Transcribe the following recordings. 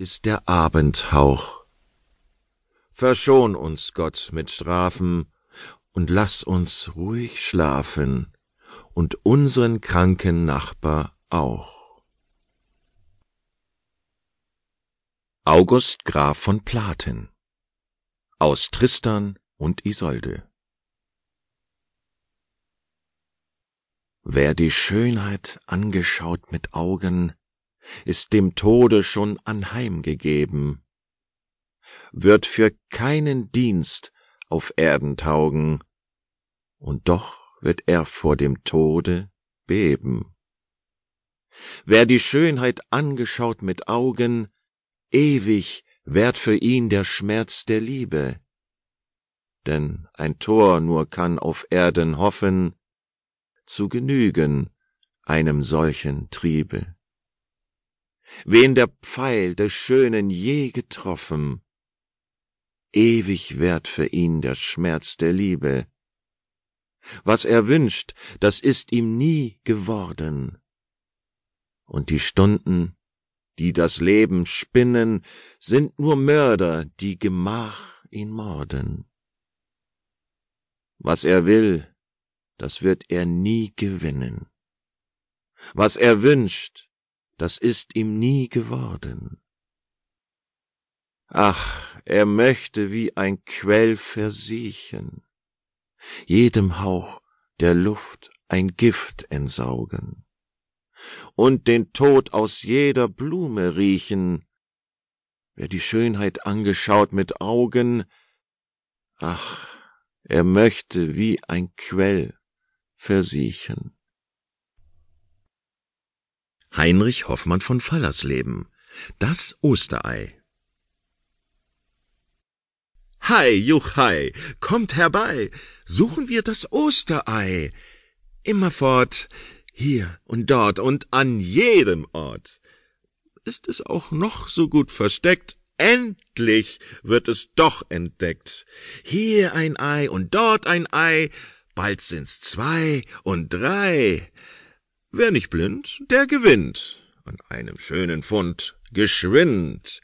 ist der Abendhauch. Verschon uns, Gott, mit Strafen, und lass uns ruhig schlafen, und unseren kranken Nachbar auch. August Graf von Platen aus Tristan und Isolde Wer die Schönheit angeschaut mit Augen, ist dem Tode schon anheimgegeben, wird für keinen Dienst auf Erden taugen, und doch wird er vor dem Tode beben. Wer die Schönheit angeschaut mit Augen, ewig währt für ihn der Schmerz der Liebe. Denn ein Tor nur kann auf Erden hoffen, zu genügen einem solchen Triebe wen der Pfeil des Schönen je getroffen. Ewig währt für ihn der Schmerz der Liebe. Was er wünscht, das ist ihm nie geworden. Und die Stunden, die das Leben spinnen, sind nur Mörder, die Gemach ihn morden. Was er will, das wird er nie gewinnen. Was er wünscht, das ist ihm nie geworden. Ach, er möchte wie ein Quell versiechen, jedem Hauch der Luft ein Gift entsaugen und den Tod aus jeder Blume riechen. Wer die Schönheit angeschaut mit Augen, ach, er möchte wie ein Quell versiechen. Heinrich Hoffmann von Fallersleben Das Osterei Hei, juchhei, kommt herbei, suchen wir das Osterei. Immerfort, hier und dort und an jedem Ort. Ist es auch noch so gut versteckt, endlich wird es doch entdeckt. Hier ein Ei und dort ein Ei, bald sind's zwei und drei. Wer nicht blind, der gewinnt an einem schönen Fund geschwind.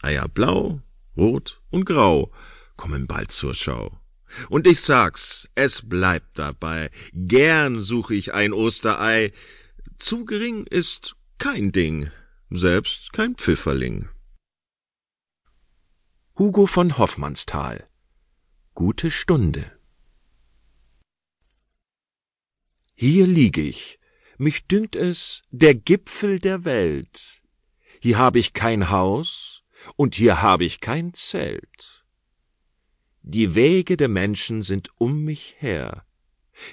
Eier blau, rot und grau kommen bald zur Schau. Und ich sag's, es bleibt dabei, gern such ich ein Osterei. Zu gering ist kein Ding, selbst kein Pfifferling. Hugo von Hoffmannsthal Gute Stunde Hier lieg ich, mich dünkt es, der Gipfel der Welt. Hier hab ich kein Haus und hier hab ich kein Zelt. Die Wege der Menschen sind um mich her,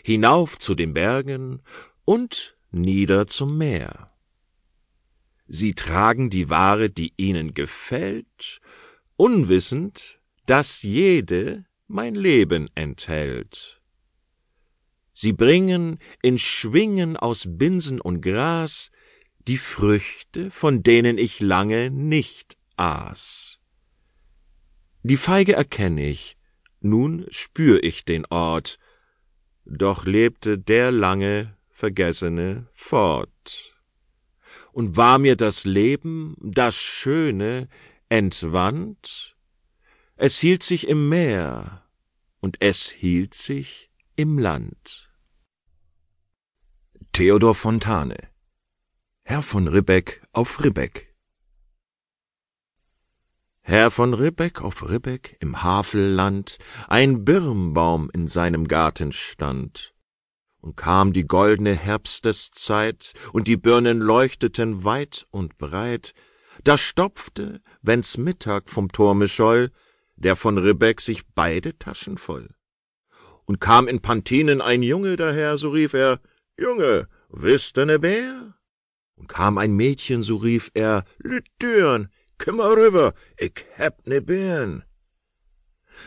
hinauf zu den Bergen und nieder zum Meer. Sie tragen die Ware, die ihnen gefällt, unwissend, dass jede mein Leben enthält. Sie bringen in Schwingen aus Binsen und Gras die Früchte, von denen ich lange nicht aß. Die Feige erkenn ich, nun spür ich den Ort, doch lebte der lange Vergessene fort. Und war mir das Leben, das Schöne, entwandt? Es hielt sich im Meer, und es hielt sich im Land. Theodor Fontane Herr von Ribbeck auf Ribbeck Herr von Ribbeck auf Ribbeck im Havelland ein Birnbaum in seinem Garten stand. Und kam die goldne Herbsteszeit, und die Birnen leuchteten weit und breit, da stopfte, wenn's Mittag vom Turme scholl, der von Ribbeck sich beide Taschen voll. Und kam in Pantinen ein Junge daher, so rief er, Junge, wisst ne Bär? Und kam ein Mädchen, so rief er, Lütürn, kümmer rüber, ich heb ne Bären.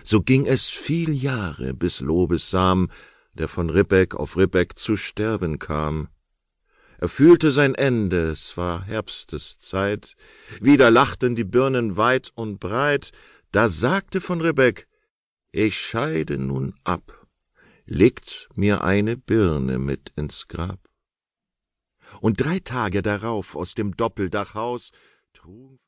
So ging es viel Jahre, bis Lobessam, der von Ribbeck auf Ribbeck zu sterben kam. Er fühlte sein Ende, es war Herbsteszeit, wieder lachten die Birnen weit und breit, da sagte von Ribbeck, ich scheide nun ab legt mir eine Birne mit ins Grab. Und drei Tage darauf aus dem Doppeldachhaus trugen